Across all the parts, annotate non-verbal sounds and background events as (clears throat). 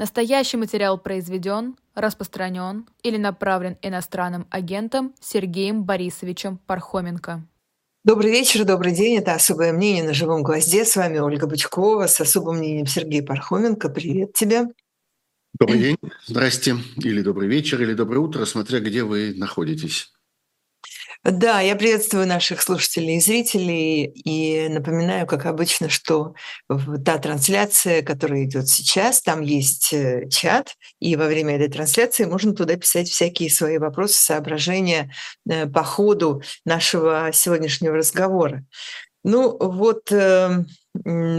Настоящий материал произведен, распространен или направлен иностранным агентом Сергеем Борисовичем Пархоменко. Добрый вечер, добрый день. Это «Особое мнение» на «Живом гвозде». С вами Ольга Бычкова с особым мнением Сергея Пархоменко. Привет тебе. Добрый день, здрасте, или добрый вечер, или доброе утро, смотря где вы находитесь. Да, я приветствую наших слушателей и зрителей и напоминаю, как обычно, что та трансляция, которая идет сейчас, там есть э, чат, и во время этой трансляции можно туда писать всякие свои вопросы, соображения э, по ходу нашего сегодняшнего разговора. Ну вот эм,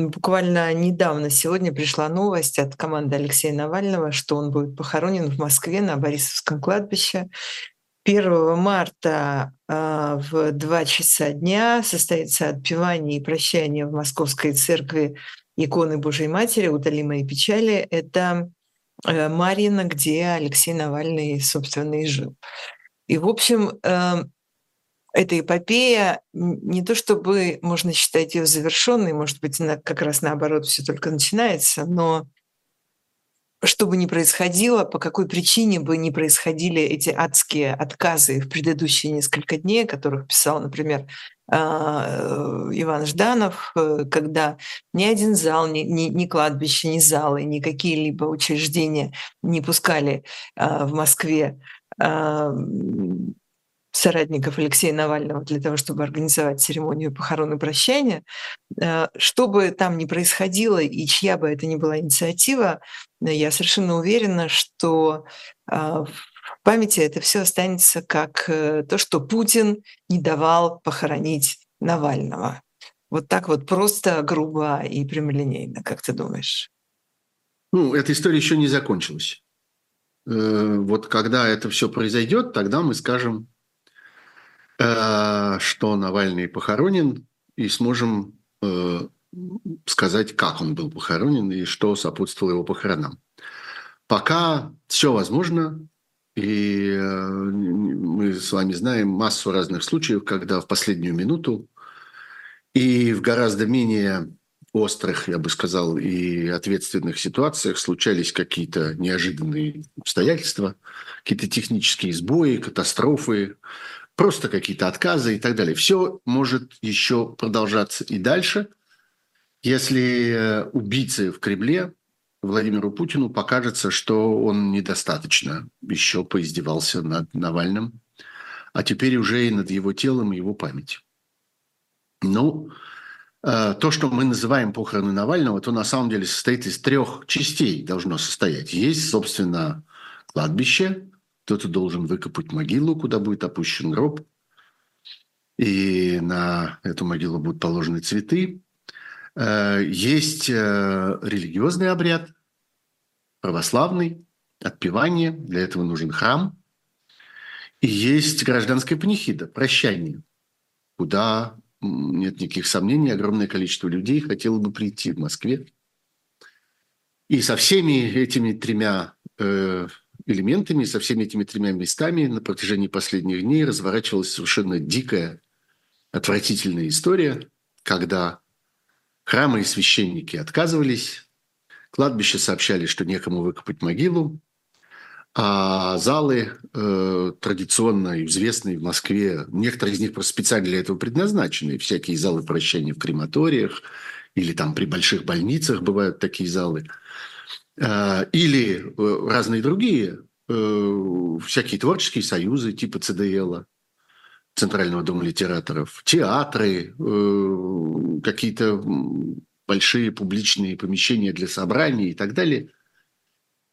буквально недавно сегодня пришла новость от команды Алексея Навального, что он будет похоронен в Москве на Борисовском кладбище. 1 марта э, в 2 часа дня состоится отпевание и прощание в Московской церкви иконы Божьей Матери «Утоли мои печали». Это э, Марина, где Алексей Навальный, собственно, и жил. И, в общем, э, эта эпопея не то чтобы можно считать ее завершенной, может быть, она как раз наоборот все только начинается, но что бы ни происходило, по какой причине бы ни происходили эти адские отказы в предыдущие несколько дней, о которых писал, например, а, э, Иван Жданов, э, когда ни один зал, ни, ни, ни кладбище, ни залы, ни какие-либо учреждения не пускали а, в Москве а, соратников Алексея Навального для того, чтобы организовать церемонию похорон и прощания. Э, что бы там ни происходило и чья бы это ни была инициатива, э, я совершенно уверена, что э, в памяти это все останется как то, что Путин не давал похоронить Навального. Вот так вот просто, грубо и прямолинейно, как ты думаешь? Ну, эта история еще не закончилась. Вот когда это все произойдет, тогда мы скажем, что Навальный похоронен, и сможем э, сказать, как он был похоронен и что сопутствовало его похоронам. Пока все возможно, и э, мы с вами знаем массу разных случаев, когда в последнюю минуту и в гораздо менее острых, я бы сказал, и ответственных ситуациях случались какие-то неожиданные обстоятельства, какие-то технические сбои, катастрофы, просто какие-то отказы и так далее. Все может еще продолжаться и дальше, если э, убийце в Кремле Владимиру Путину покажется, что он недостаточно еще поиздевался над Навальным, а теперь уже и над его телом и его памятью. Ну, э, то, что мы называем похороны Навального, то на самом деле состоит из трех частей, должно состоять. Есть, собственно, кладбище, кто-то должен выкопать могилу, куда будет опущен гроб, и на эту могилу будут положены цветы. Э, есть э, религиозный обряд, православный, отпевание, для этого нужен храм. И есть гражданская панихида, прощание, куда, нет никаких сомнений, огромное количество людей хотело бы прийти в Москве. И со всеми этими тремя э, элементами, со всеми этими тремя местами на протяжении последних дней разворачивалась совершенно дикая, отвратительная история, когда храмы и священники отказывались, кладбище сообщали, что некому выкопать могилу, а залы э, традиционно известные в Москве, некоторые из них просто специально для этого предназначены, всякие залы прощания в крематориях или там при больших больницах бывают такие залы – или э, разные другие, э, всякие творческие союзы типа ЦДЛ, Центрального дома литераторов, театры, какие-то большие публичные помещения для собраний и так далее.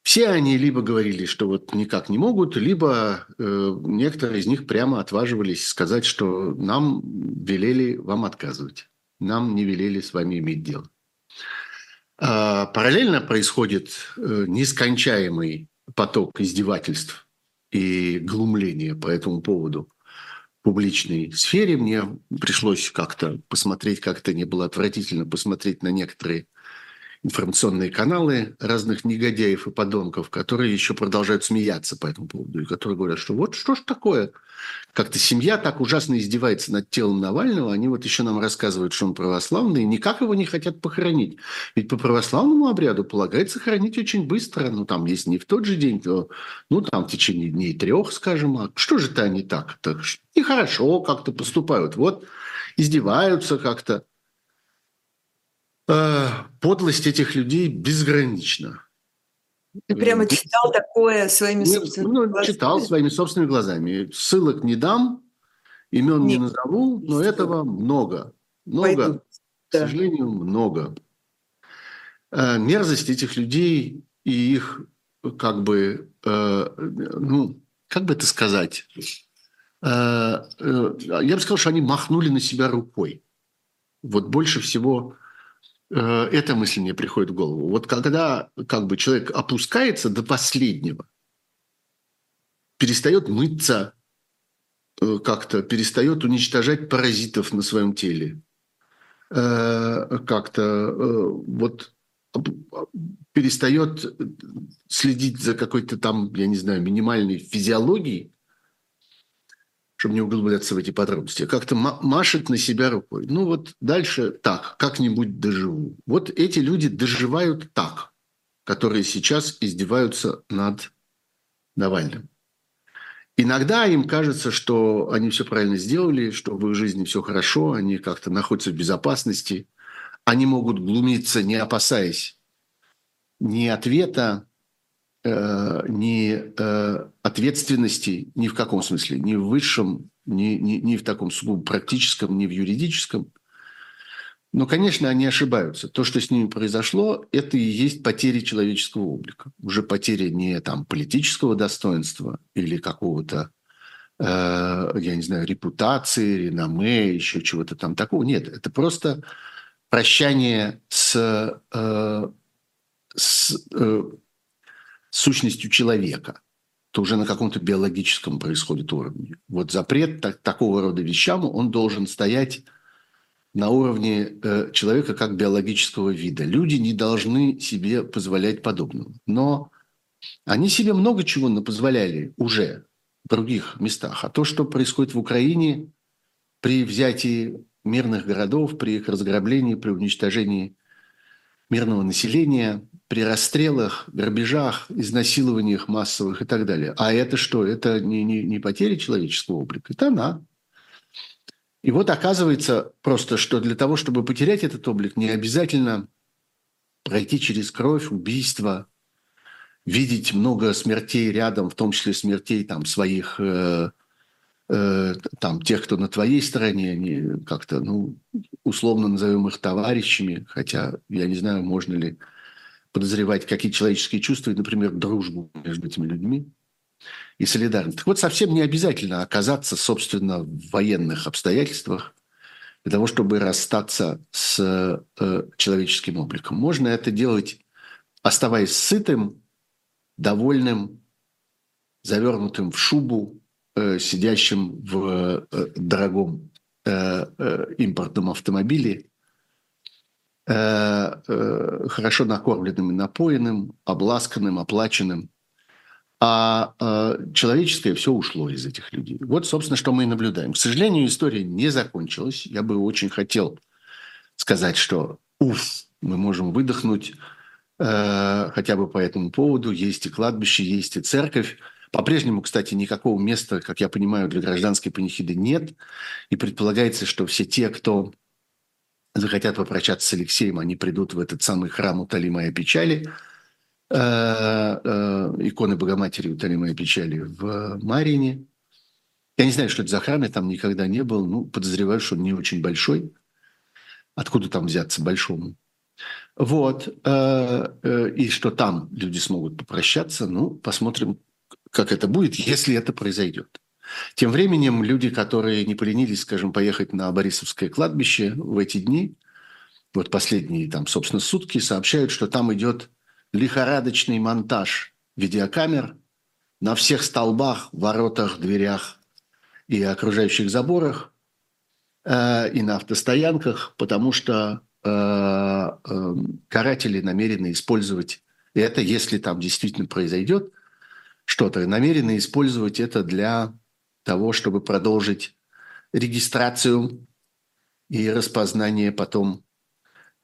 Все они либо говорили, что вот никак не могут, либо некоторые из них прямо отваживались сказать, что нам велели вам отказывать, нам не велели с вами иметь дело. А, параллельно происходит э, нескончаемый поток издевательств и глумления по этому поводу в публичной сфере. Мне пришлось как-то посмотреть, как это не было отвратительно, посмотреть на некоторые информационные каналы разных негодяев и подонков, которые еще продолжают смеяться по этому поводу, и которые говорят, что вот что ж такое, как-то семья так ужасно издевается над телом Навального, они вот еще нам рассказывают, что он православный, и никак его не хотят похоронить. Ведь по православному обряду полагается хоронить очень быстро, ну там, если не в тот же день, то ну там в течение дней трех, скажем, а что же это они так? так нехорошо как-то поступают, вот издеваются как-то. Э, подлость этих людей безгранична. Ты прямо читал такое своими собственными ну, глазами? Читал своими собственными глазами. Ссылок не дам, имен Нет. не назову, но этого много. Много, Пойду. к да. сожалению, много. Э, мерзость этих людей и их как бы, э, ну, как бы это сказать, я бы сказал, что они махнули на себя рукой. Вот больше всего Э, эта мысль мне приходит в голову. Вот когда как бы человек опускается до последнего, перестает мыться, э, как-то перестает уничтожать паразитов на своем теле, э, как-то вот перестает следить за какой-то там, я не знаю, минимальной физиологией, чтобы не углубляться в эти подробности, как-то машет на себя рукой. Ну вот дальше так, как-нибудь доживу. Вот эти люди доживают так, которые сейчас издеваются над Навальным. Иногда им кажется, что они все правильно сделали, что в их жизни все хорошо, они как-то находятся в безопасности, они могут глумиться, не опасаясь ни ответа, э, ни э, ответственности ни в каком смысле, ни в высшем, ни, ни, ни в таком сугубо практическом, ни в юридическом. Но, конечно, они ошибаются. То, что с ними произошло, это и есть потеря человеческого облика. Уже потеря не там, политического достоинства или какого-то, э, я не знаю, репутации, реноме, еще чего-то там такого. Нет, это просто прощание с, э, с э, сущностью человека, то уже на каком-то биологическом происходит уровне. Вот запрет так, такого рода вещам, он должен стоять на уровне э, человека как биологического вида. Люди не должны себе позволять подобного. Но они себе много чего позволяли уже в других местах. А то, что происходит в Украине при взятии мирных городов, при их разграблении, при уничтожении мирного населения, при расстрелах, грабежах, изнасилованиях массовых и так далее. А это что? Это не, не, не потеря человеческого облика, это она. И вот оказывается просто, что для того, чтобы потерять этот облик, не обязательно пройти через кровь, убийство, видеть много смертей рядом, в том числе смертей там, своих э, Э, там, тех, кто на твоей стороне, они как-то, ну, условно назовем их товарищами, хотя я не знаю, можно ли подозревать какие человеческие чувства, например, дружбу между этими людьми и солидарность. Так вот, совсем не обязательно оказаться, собственно, в военных обстоятельствах для того, чтобы расстаться с э, человеческим обликом. Можно это делать, оставаясь сытым, довольным, завернутым в шубу, сидящим в э, дорогом э, импортном автомобиле, хорошо накормленным и напоенным, обласканным, оплаченным. А человеческое все ушло из этих людей. Вот, собственно, что мы и наблюдаем. К сожалению, история не закончилась. Я бы очень хотел сказать, что уф, мы можем выдохнуть хотя бы по этому поводу. Есть и кладбище, есть и церковь. По-прежнему, кстати, никакого места, как я понимаю, для гражданской панихиды нет. И предполагается, что все те, кто захотят попрощаться с Алексеем, они придут в этот самый храм «Утоли моей печали», э, э, иконы Богоматери «Утоли моей печали» в Марине. Я не знаю, что это за храм, я там никогда не был. Ну, подозреваю, что он не очень большой. Откуда там взяться большому? Вот. Э, и что там люди смогут попрощаться. Ну, посмотрим, как это будет, если это произойдет. Тем временем люди, которые не поленились, скажем, поехать на Борисовское кладбище в эти дни, вот последние там, собственно, сутки, сообщают, что там идет лихорадочный монтаж видеокамер на всех столбах, воротах, дверях и окружающих заборах, э, и на автостоянках, потому что э, э, каратели намерены использовать это, если там действительно произойдет что-то, намерены использовать это для того, чтобы продолжить регистрацию и распознание потом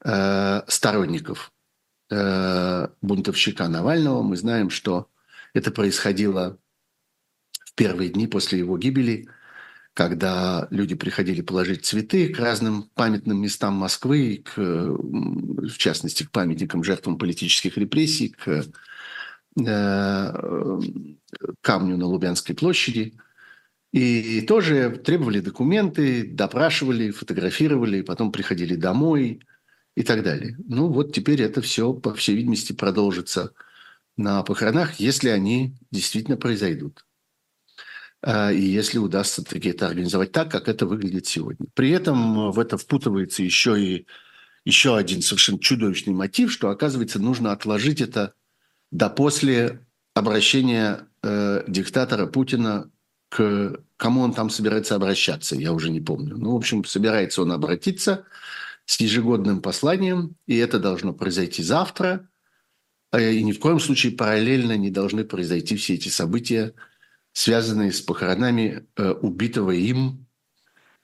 э, сторонников э, бунтовщика Навального. Мы знаем, что это происходило в первые дни после его гибели, когда люди приходили положить цветы к разным памятным местам Москвы, к, в частности, к памятникам жертвам политических репрессий, к камню на Лубянской площади. И тоже требовали документы, допрашивали, фотографировали, потом приходили домой и так далее. Ну вот теперь это все, по всей видимости, продолжится на похоронах, если они действительно произойдут. А, и если удастся таки это организовать так, как это выглядит сегодня. При этом в это впутывается еще и еще один совершенно чудовищный мотив, что, оказывается, нужно отложить это до после обращения э, диктатора Путина к кому он там собирается обращаться, я уже не помню. Ну, в общем, собирается он обратиться с ежегодным посланием, и это должно произойти завтра. Э, и ни в коем случае параллельно не должны произойти все эти события, связанные с похоронами э, убитого им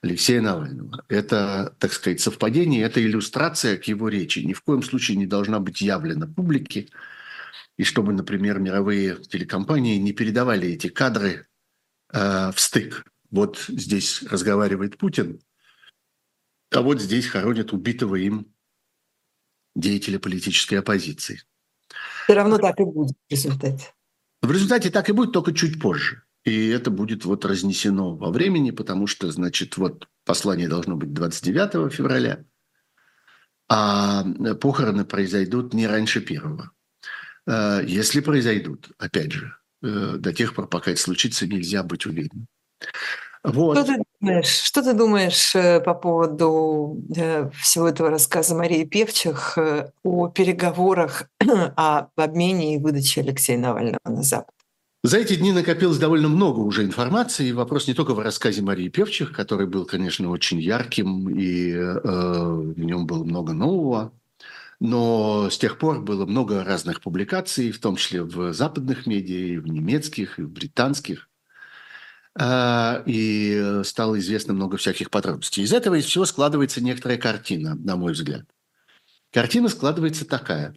Алексея Навального. Это, так сказать, совпадение, это иллюстрация к его речи. Ни в коем случае не должна быть явлена публике. И чтобы, например, мировые телекомпании не передавали эти кадры э, в стык. Вот здесь разговаривает Путин, а вот здесь хоронят убитого им деятеля политической оппозиции. Все равно так и будет в результате. В результате так и будет, только чуть позже. И это будет вот разнесено во времени, потому что, значит, вот послание должно быть 29 февраля, а похороны произойдут не раньше первого. Э, если произойдут, опять же, э, до тех пор, пока это случится, нельзя быть уверенным. Вот. Что ты думаешь, что ты думаешь э, по поводу всего этого рассказа Марии Певчих о переговорах (clears throat) о обмене и выдаче Алексея Навального на Запад? За эти дни накопилось довольно много уже информации. И вопрос не только в рассказе Марии Певчих, который был, конечно, очень ярким, и э, в нем было много нового. Но с тех пор было много разных публикаций, в том числе в западных медиа, и в немецких, и в британских. А, и стало известно много всяких подробностей. Из этого из всего складывается некоторая картина, на мой взгляд. Картина складывается такая.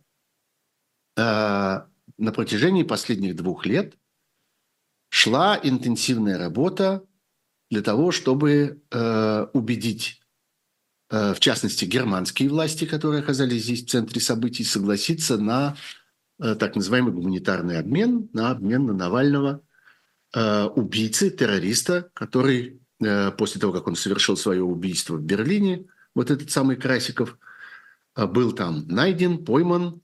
А, на протяжении последних двух лет шла интенсивная работа для того, чтобы э, убедить, в частности, германские власти, которые оказались здесь в центре событий, согласиться на э, так называемый гуманитарный обмен, на обмен на Навального – Э, убийцы, террориста, который э, после того, как он совершил свое убийство в Берлине, вот этот самый Красиков, э, был там найден, пойман.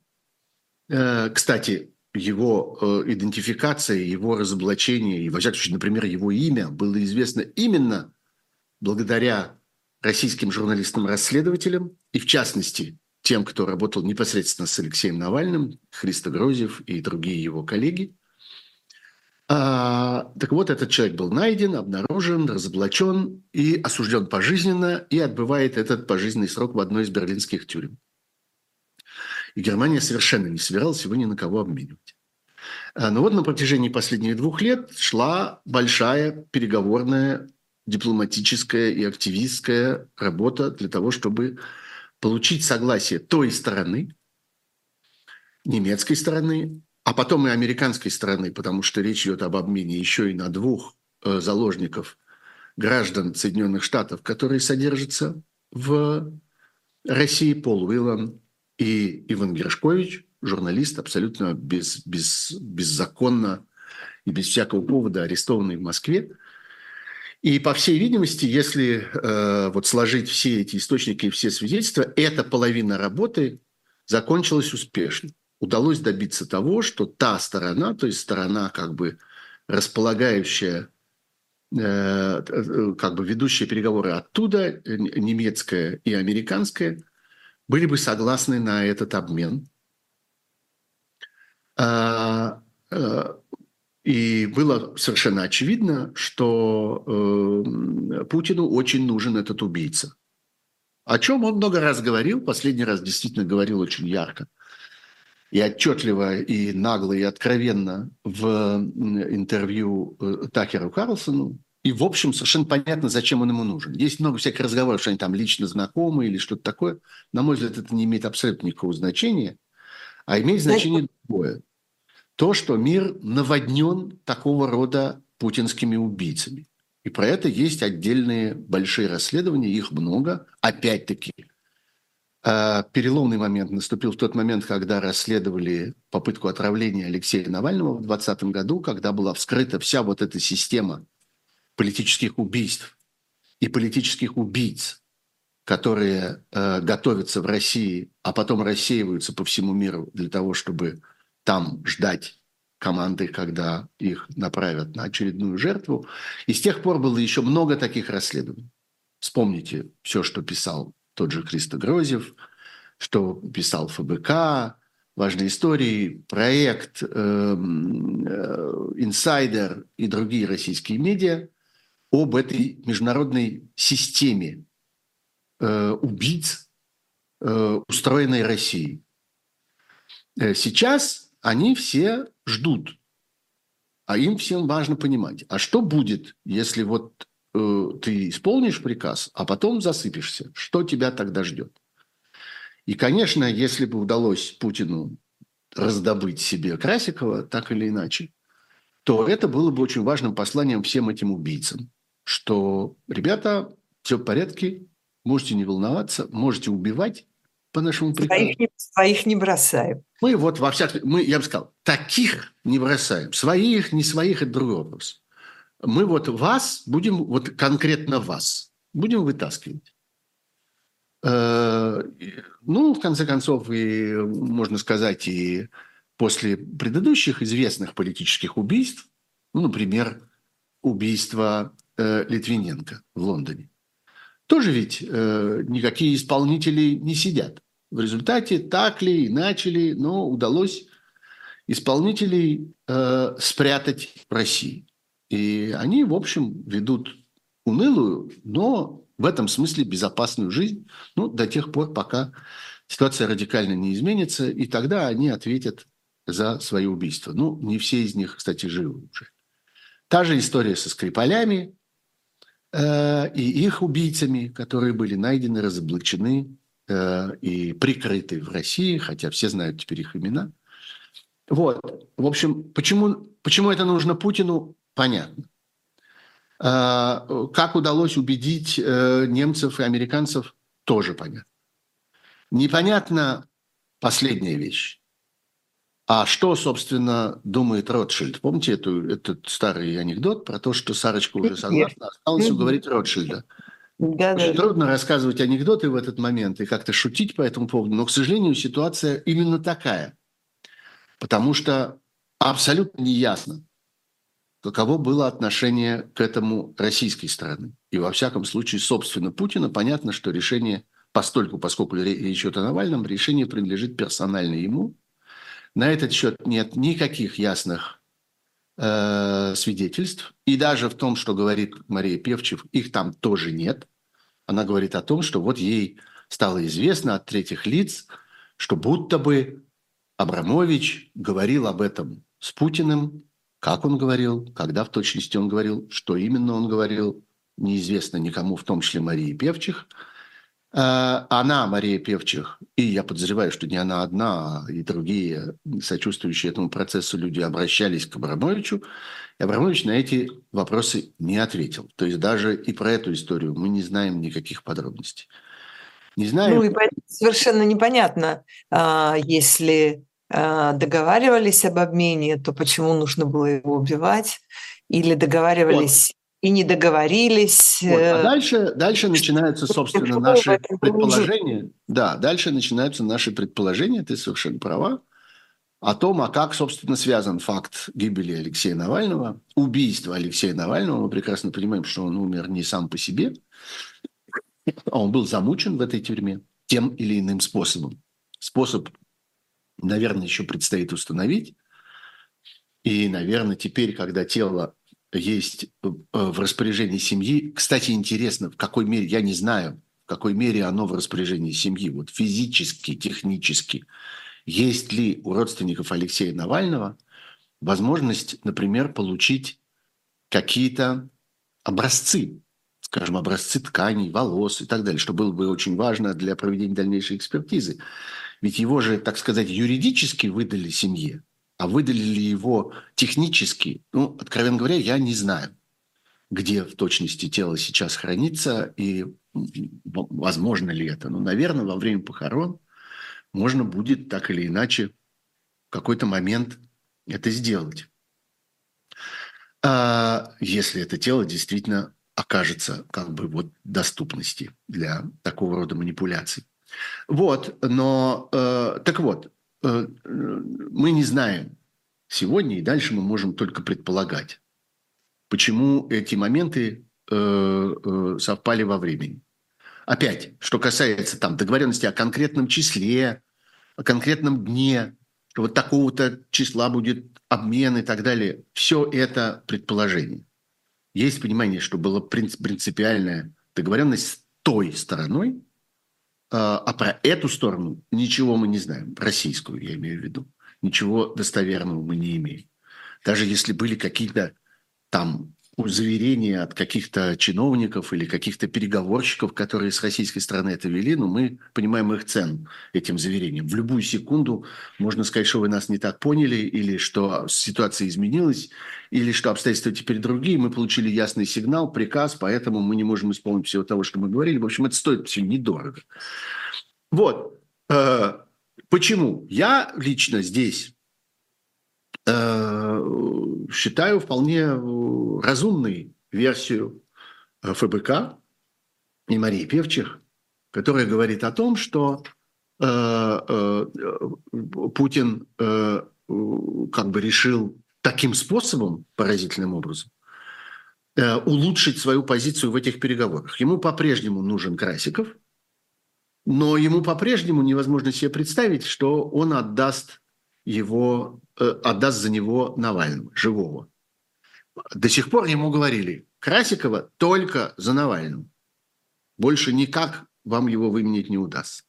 Кстати, его идентификация, его разоблачение, и, во всяком случае, например, его имя было известно именно благодаря российским журналистам-расследователям, и в частности тем, кто работал непосредственно с Алексеем Навальным, Христо Грозев и другие его коллеги – а, так вот, этот человек был найден, обнаружен, разоблачен и осужден пожизненно и отбывает этот пожизненный срок в одной из берлинских тюрем. И Германия совершенно не собиралась его ни на кого обменивать. А, но вот на протяжении последних двух лет шла большая переговорная, дипломатическая и активистская работа для того, чтобы получить согласие той стороны, немецкой стороны, а потом и американской стороны, потому что речь идет об обмене еще и на двух э, заложников граждан Соединенных Штатов, которые содержатся в России, Пол Уиллан и Иван Гершкович, журналист, абсолютно без, без, беззаконно и без всякого повода арестованный в Москве. И, по всей видимости, если э, вот сложить все эти источники и все свидетельства, эта половина работы закончилась успешно удалось добиться того, что та сторона, то есть сторона как бы располагающая, э, как бы ведущие переговоры оттуда, немецкая и американская, были бы согласны на этот обмен. А, э, и было совершенно очевидно, что э, Путину очень нужен этот убийца. о чем он много раз говорил, последний раз действительно говорил очень ярко и отчетливо, и нагло, и откровенно в интервью э, Такеру Карлсону. И, в общем, совершенно понятно, зачем он ему нужен. Есть много всяких разговоров, что они там лично знакомы или что-то такое. На мой взгляд, это не имеет абсолютно никакого значения, а имеет значение другое. То, что мир наводнен такого рода путинскими убийцами. И про это есть отдельные большие расследования, их много. Опять-таки, э, переломный момент наступил в тот момент, когда расследовали попытку отравления Алексея Навального в 2020 году, когда была вскрыта вся вот эта система политических убийств и политических убийц, которые э, готовятся в России, а потом рассеиваются по всему миру для того, чтобы там ждать команды, когда их направят на очередную жертву. И с тех пор было еще много таких расследований. Вспомните все, что писал тот же Христо Грозев, что писал ФБК, важные истории, проект эм, э, «Инсайдер» и другие российские медиа об этой международной системе э, убийц, э, устроенной Россией. Э, сейчас они все ждут. А им всем важно понимать, а что будет, если вот э, ты исполнишь приказ, а потом засыпешься? Что тебя тогда ждет? И, конечно, если бы удалось Путину раздобыть себе Красикова, так или иначе, то это было бы очень важным посланием всем этим убийцам, что, ребята, все в порядке, можете не волноваться, можете убивать, по нашему приказу. Своих не, своих не бросаем. Мы вот во всяком... Мы, я бы сказал, таких не бросаем. Своих, не своих – это другой вопрос. Мы вот вас будем, вот конкретно вас, будем вытаскивать. Э, ну, в конце концов, и, можно сказать, и после предыдущих известных политических убийств, ну, например, убийство э, Литвиненко в Лондоне, тоже ведь э, никакие исполнители не сидят. В результате так ли, иначе ли, но удалось исполнителей э, спрятать в России. И они, в общем, ведут унылую, но в этом смысле безопасную жизнь, ну, до тех пор, пока ситуация радикально не изменится, и тогда они ответят за свои убийства. Ну, не все из них, кстати, живы уже. Та же история со Скрипалями, Э, и их убийцами, которые были найдены, разоблачены э, и прикрыты в России, хотя все знают теперь их имена. Вот. В общем, почему, почему это нужно Путину, понятно. Э, как удалось убедить немцев и американцев, тоже понятно. Непонятно последняя вещь. А что, собственно, думает Ротшильд? Помните эту, этот старый анекдот про то, что Сарочка уже согласна, осталось уговорить Ротшильда? Да, Очень да. трудно рассказывать анекдоты в этот момент и как-то шутить по этому поводу, но, к сожалению, ситуация именно такая. Потому что абсолютно неясно, каково было отношение к этому российской стороны. И во всяком случае, собственно, Путина, понятно, что решение, постольку, поскольку речь идет о Навальном, решение принадлежит персонально ему – на этот счет нет никаких ясных э, свидетельств. И даже в том, что говорит Мария Певчев, их там тоже нет. Она говорит о том, что вот ей стало известно от третьих лиц, что будто бы Абрамович говорил об этом с Путиным, как он говорил, когда в точности он говорил, что именно он говорил, неизвестно никому, в том числе Марии Певчих – она, Мария Певчих, и я подозреваю, что не она одна, а и другие сочувствующие этому процессу люди обращались к Абрамовичу, и Абрамович на эти вопросы не ответил. То есть даже и про эту историю мы не знаем никаких подробностей. Не знаю. Ну и совершенно непонятно, а, если а, договаривались об обмене, то почему нужно было его убивать? Или договаривались и не договорились. Вот. А э, дальше, дальше начинаются, собственно, наши предположения. Да, дальше начинаются наши предположения, ты совершенно права, о том, а как, собственно, связан факт гибели Алексея Навального, убийства Алексея Навального. Мы прекрасно понимаем, что он умер не сам по себе, а он был замучен в этой тюрьме тем или иным способом. Способ, наверное, еще предстоит установить. И, наверное, теперь, когда тело есть э, в распоряжении семьи. Кстати, интересно, в какой мере, я не знаю, в какой мере оно в распоряжении семьи, вот физически, технически. Есть ли у родственников Алексея Навального возможность, например, получить какие-то образцы, скажем, образцы тканей, волос и так далее, что было бы очень важно для проведения дальнейшей экспертизы. Ведь его же, так сказать, юридически выдали семье, а выдали ли его технически, ну, откровенно говоря, я не знаю, где в точности тело сейчас хранится и возможно ли это. Ну, наверное, во время похорон можно будет так или иначе в какой-то момент это сделать. А если это тело действительно окажется как бы вот доступности для такого рода манипуляций. Вот, но э, так вот, мы не знаем сегодня, и дальше мы можем только предполагать, почему эти моменты э, э, совпали во времени. Опять, что касается там договоренности о конкретном числе, о конкретном дне, что вот такого-то числа будет обмен и так далее, все это предположение. Есть понимание, что была принципиальная договоренность с той стороной, а, а про эту сторону ничего мы не знаем, российскую я имею в виду. Ничего достоверного мы не имеем. Даже если были какие-то там заверения от каких-то чиновников или каких-то переговорщиков, которые с российской стороны это вели, но мы понимаем их цену этим заверениям. В любую секунду можно сказать, что вы нас не так поняли, или что ситуация изменилась, или что обстоятельства теперь другие. Мы получили ясный сигнал, приказ, поэтому мы не можем исполнить всего того, что мы говорили. В общем, это стоит все недорого. Вот. Э, почему? Я лично здесь считаю вполне э, разумной версию э, ФБК и Марии Певчих, которая говорит о том, что э, Путин как бы решил таким способом, поразительным образом, улучшить свою позицию в этих переговорах. Ему по-прежнему нужен Красиков, но ему по-прежнему невозможно себе представить, что он отдаст его, э, отдаст за него Навального, живого. До сих пор ему говорили, Красикова только за Навального. Больше никак вам его выменить не удастся.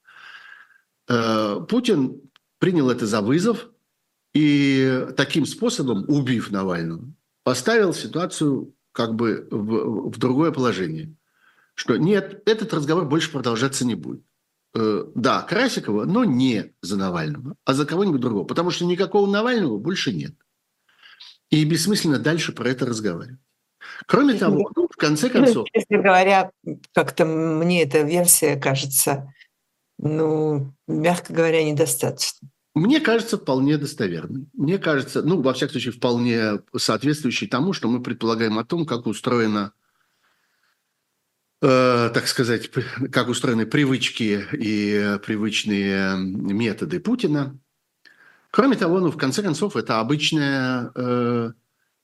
Э, Путин принял это за вызов и таким способом, убив Навального, поставил ситуацию как бы в, в другое положение. Что нет, этот разговор больше продолжаться не будет. Э, да, Красикова, но не за Навального, а за кого-нибудь другого. Потому что никакого Навального больше нет. И бессмысленно дальше про это разговаривать. Кроме того, ну, в конце ну, концов... Честно говоря, как-то мне эта версия кажется, ну, мягко говоря, недостаточно. Мне кажется, вполне достоверной. Мне кажется, ну, во всяком случае, вполне соответствующей тому, что мы предполагаем о том, как устроена так сказать, как устроены привычки и привычные методы Путина. Кроме того, ну, в конце концов, это обычная, э,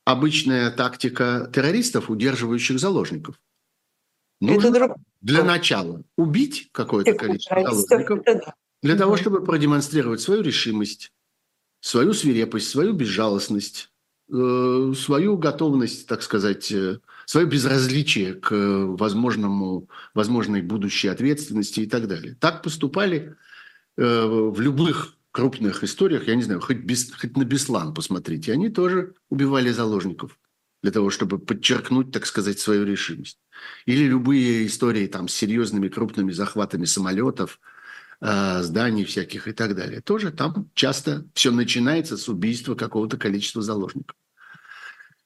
обычная тактика террористов, удерживающих заложников. Нужно это для начала убить какое-то количество заложников для того, чтобы продемонстрировать свою решимость, свою свирепость, свою безжалостность, э, свою готовность, так сказать, э, свое безразличие к возможному, возможной будущей ответственности и так далее. Так поступали э, в любых крупных историях, я не знаю, хоть, без, хоть на Беслан посмотрите, они тоже убивали заложников для того, чтобы подчеркнуть, так сказать, свою решимость. Или любые истории там с серьезными крупными захватами самолетов, э, зданий всяких и так далее. Тоже там часто все начинается с убийства какого-то количества заложников.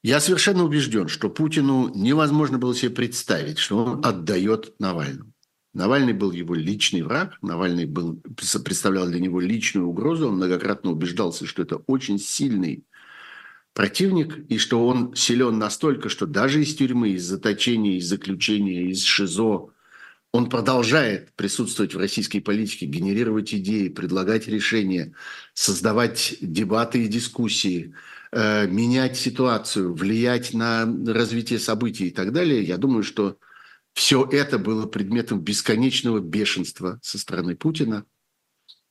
Я совершенно убежден, что Путину невозможно было себе представить, что он отдает Навальному. Навальный был его личный враг, Навальный был, представлял для него личную угрозу, он многократно убеждался, что это очень сильный противник, и что он силен настолько, что даже из тюрьмы, из заточения, из заключения, из ШИЗО он продолжает присутствовать в российской политике, генерировать идеи, предлагать решения, создавать дебаты и дискуссии – Э, менять ситуацию, влиять на развитие событий и так далее, я думаю, что все это было предметом бесконечного бешенства со стороны Путина,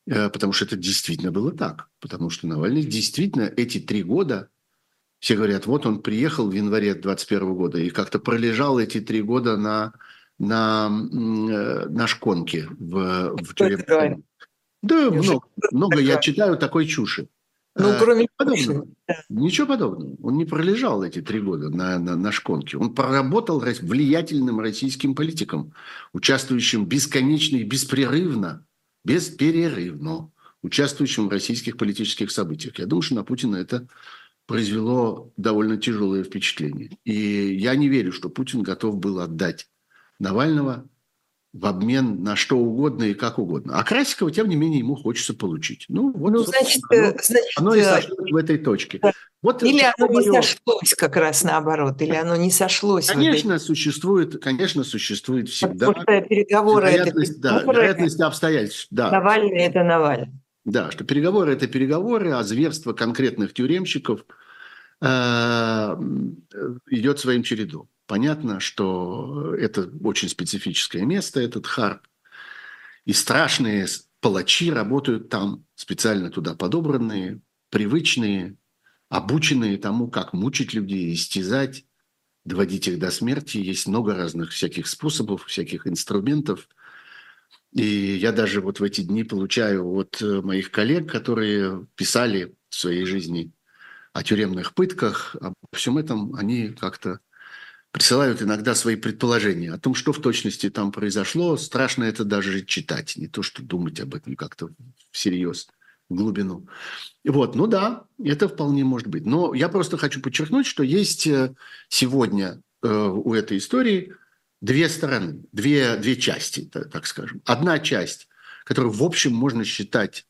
э, потому что это действительно было так. Потому что Навальный действительно эти три года, все говорят, вот он приехал в январе 2021 года и как-то пролежал эти три года на на, на шконке в, в тюремном. Да, много, много я читаю такой чуши. Ну, э, кроме подобного. Ничего подобного. Он не пролежал эти три года на, на, на шконке. Он проработал влиятельным российским политиком, участвующим бесконечно и беспрерывно, бесперерывно, участвующим в российских политических событиях. Я думаю, что на Путина это произвело довольно тяжелое впечатление. И я не верю, что Путин готов был отдать Навального в обмен на что угодно и как угодно. А Красикова, тем не менее, ему хочется получить. Ну, вот ну, значит, оно, э, значит, оно и э, сошлось в этой точке. Да. Вот или оно не мое... сошлось как раз наоборот, или оно не сошлось. Конечно, этой... существует, конечно, существует всегда. Потому что переговоры вероятность, это переговоры, да, вероятность обстоятельств. Да. Навальный – это Навальный. Да, что переговоры – это переговоры, а зверство конкретных тюремщиков э, идет своим чередом. Понятно, что это очень специфическое место, этот Харп. И страшные палачи работают там, специально туда подобранные, привычные, обученные тому, как мучить людей, истязать, доводить их до смерти. Есть много разных всяких способов, всяких инструментов. И я даже вот в эти дни получаю от э, моих коллег, которые писали в своей жизни о тюремных пытках, обо всем этом, они как-то присылают иногда свои предположения о том, что в точности там произошло. Страшно это даже читать, не то что думать об этом как-то всерьез, в глубину. Вот, ну да, это вполне может быть. Но я просто хочу подчеркнуть, что есть э, сегодня э, у этой истории две стороны, две, две части, так скажем. Одна часть, которую, в общем, можно считать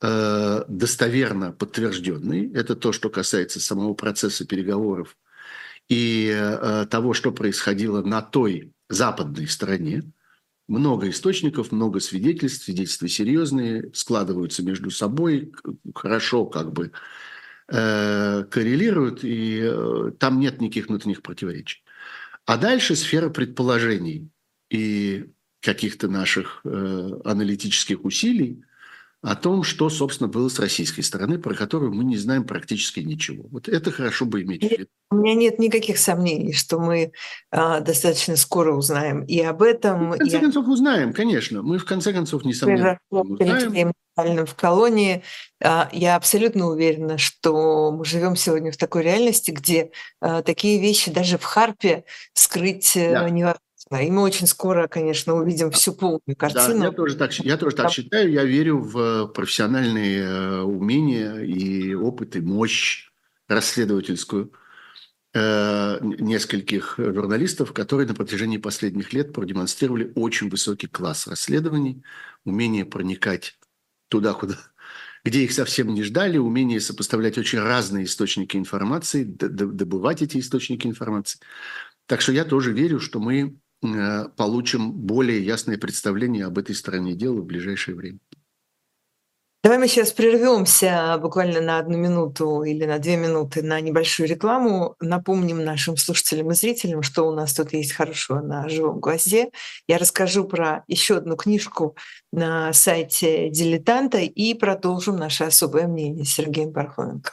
э, достоверно подтвержденной, это то, что касается самого процесса переговоров и э, того, что происходило на той западной стороне. Много источников, много свидетельств, свидетельства серьезные, складываются между собой, хорошо как бы э, коррелируют, и э, там нет никаких внутренних противоречий. А дальше сфера предположений и каких-то наших аналитических усилий – о том, что, собственно, было с российской стороны, про которую мы не знаем практически ничего. Вот это хорошо бы иметь в виду. У меня нет никаких сомнений, что мы а, достаточно скоро узнаем и об этом. В конце и... концов, узнаем, конечно. Мы, в конце концов, несомненно, узнаем. В колонии а, я абсолютно уверена, что мы живем сегодня в такой реальности, где а, такие вещи даже в Харпе скрыть э, да. невозможно. И мы очень скоро, конечно, увидим всю полную картину. Да, я тоже так, я тоже так считаю. Я верю в профессиональные э, умения и опыт, и мощь расследовательскую э, нескольких журналистов, которые на протяжении последних лет продемонстрировали очень высокий класс расследований, умение проникать туда, куда, где их совсем не ждали, умение сопоставлять очень разные источники информации, добывать эти источники информации. Так что я тоже верю, что мы Э, получим более ясное представление об этой стороне дела в ближайшее время. Давай мы сейчас прервемся буквально на одну минуту или на две минуты на небольшую рекламу. Напомним нашим слушателям и зрителям, что у нас тут есть хорошо на живом гвозде. Я расскажу про еще одну книжку на сайте Дилетанта и продолжим наше особое мнение с Сергеем Пархоменко.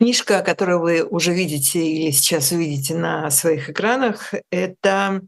Книжка, которую вы уже видите или сейчас увидите на своих экранах, это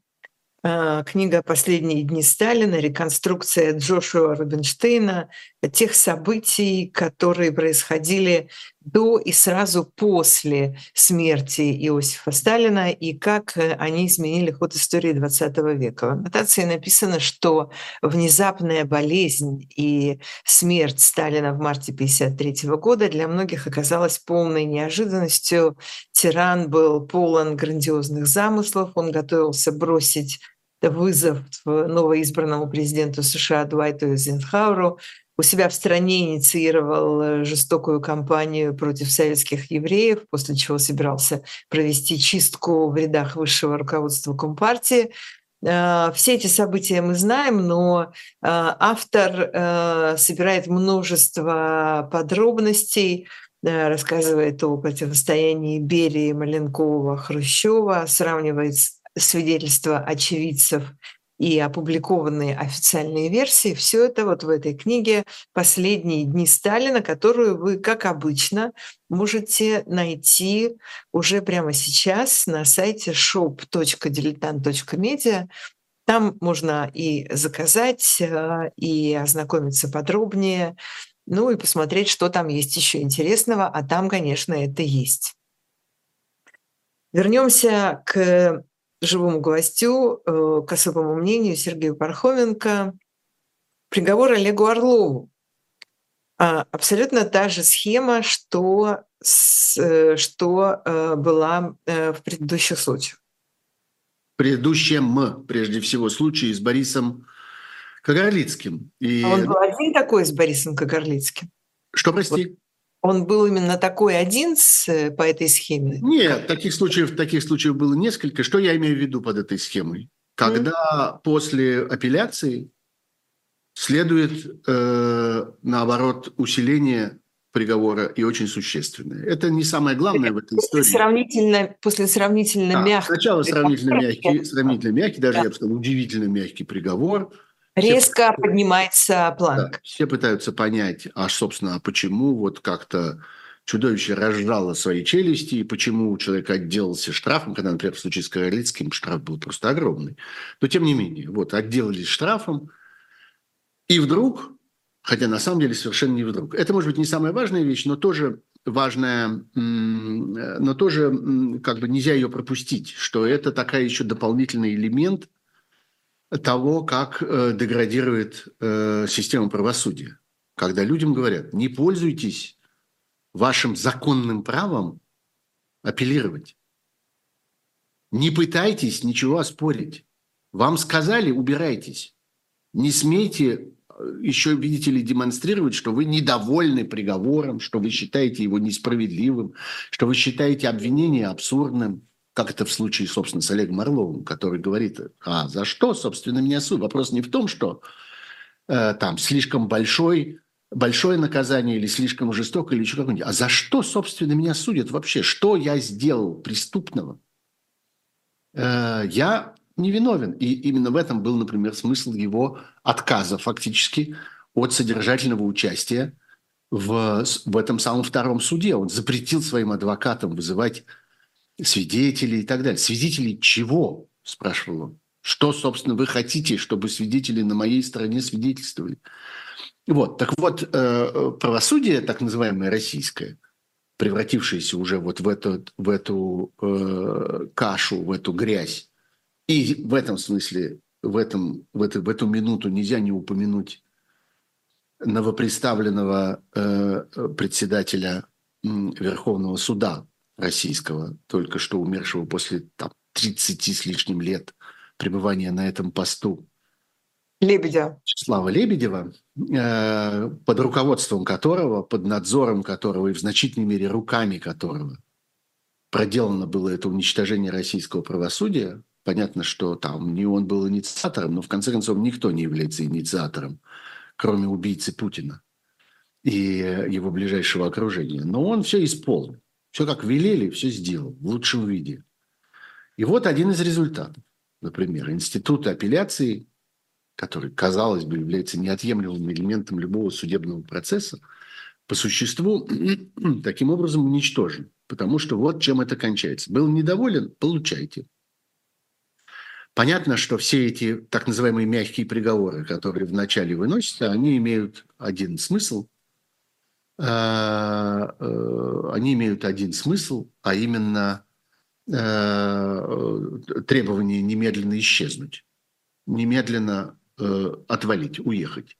э, книга «Последние дни Сталина. Реконструкция Джошуа Рубинштейна. Тех событий, которые происходили до и сразу после смерти Иосифа Сталина и как э, они изменили ход истории XX века. В аннотации написано, что внезапная болезнь и смерть Сталина в марте 1953 года для многих оказалась полной неожиданностью. Тиран был полон грандиозных замыслов, он готовился бросить вызов новоизбранному президенту США Дуайту Эйзенхауэру, у себя в стране инициировал э, жестокую кампанию против советских евреев, после чего собирался провести чистку в рядах высшего руководства Компартии. Э, все эти события мы знаем, но э, автор собирает множество подробностей, рассказывает о противостоянии Берии, Маленкова, Хрущева, сравнивает свидетельства очевидцев и опубликованные официальные версии, все это вот в этой книге «Последние дни Сталина», которую вы, как обычно, можете найти уже прямо сейчас на сайте shop.diletant.media. Там можно и заказать, э, и ознакомиться подробнее, ну и посмотреть, что там есть еще интересного, а там, конечно, это есть. Вернемся к живому гостю, э, к особому мнению Сергею Пархоменко. Приговор Олегу Орлову. А, абсолютно та же схема, что, э, что э, была в предыдущих случаях. В предыдущем, прежде всего, случае с Борисом Кагарлицким. И... А он был один такой с Борисом Кагарлицким? Что, прости? Вот он был именно такой один с, э, по этой схеме? Нет, таких случаев, таких случаев было несколько. Что я имею в виду под этой схемой? Когда mm. после апелляции следует, э, наоборот, усиление приговора и очень существенное. Это не самое главное в этой истории. Сравнительно, после сравнительно да, мягкого... Сначала сравнительно мягкий, сравнительно мягкий, даже да. я бы сказал, удивительно мягкий приговор – Резко все, поднимается планка. Да, все пытаются понять, а, собственно, а почему вот как-то чудовище разжало свои челюсти, и почему человек отделался штрафом, когда, например, в случае с Королицким штраф был просто огромный. Но, тем не менее, вот, отделались штрафом, и вдруг, хотя на самом деле совершенно не вдруг, это может быть не самая важная вещь, но тоже важная, но тоже как бы нельзя ее пропустить, что это такая еще дополнительный элемент – того, как э, деградирует э, система правосудия. Когда людям говорят, не пользуйтесь вашим законным правом апеллировать. Не пытайтесь ничего оспорить. Вам сказали, убирайтесь. Не смейте э, еще, видите ли, демонстрировать, что вы недовольны приговором, что вы считаете его несправедливым, что вы считаете обвинение абсурдным как это в случае, собственно, с Олегом Орловым, который говорит, а за что, собственно, меня суд? Вопрос не в том, что э, там слишком большой, большое наказание или слишком жестокое, или еще какое-нибудь, а за что, собственно, меня судят вообще? Что я сделал преступного? Э, я не виновен. И именно в этом был, например, смысл его отказа фактически от содержательного участия в, в этом самом втором суде. Он запретил своим адвокатам вызывать свидетелей и так далее. Свидетелей чего? Спрашивал он. Что, собственно, вы хотите, чтобы свидетели на моей стороне свидетельствовали? Вот, так вот, э, правосудие, так называемое российское, превратившееся уже вот в эту, в эту э, кашу, в эту грязь, и в этом смысле, в, этом, в, эту, в эту минуту нельзя не упомянуть новопредставленного э, председателя Верховного суда российского, только что умершего после там, 30 с лишним лет пребывания на этом посту. Лебедя. Слава Лебедева, э, под руководством которого, под надзором которого и в значительной мере руками которого проделано было это уничтожение российского правосудия. Понятно, что там не он был инициатором, но в конце концов никто не является инициатором, кроме убийцы Путина и его ближайшего окружения. Но он все исполнил. Все как велели, все сделал в лучшем виде. И вот один из результатов. Например, институт апелляции, который, казалось бы, является неотъемлемым элементом любого судебного процесса, по существу (clears throat) таким образом уничтожен. Потому что вот чем это кончается. Был недоволен – получайте. Понятно, что все эти так называемые мягкие приговоры, которые вначале выносятся, они имеют один смысл. Э, э, они имеют один смысл, а именно требование немедленно исчезнуть, немедленно отвалить, уехать.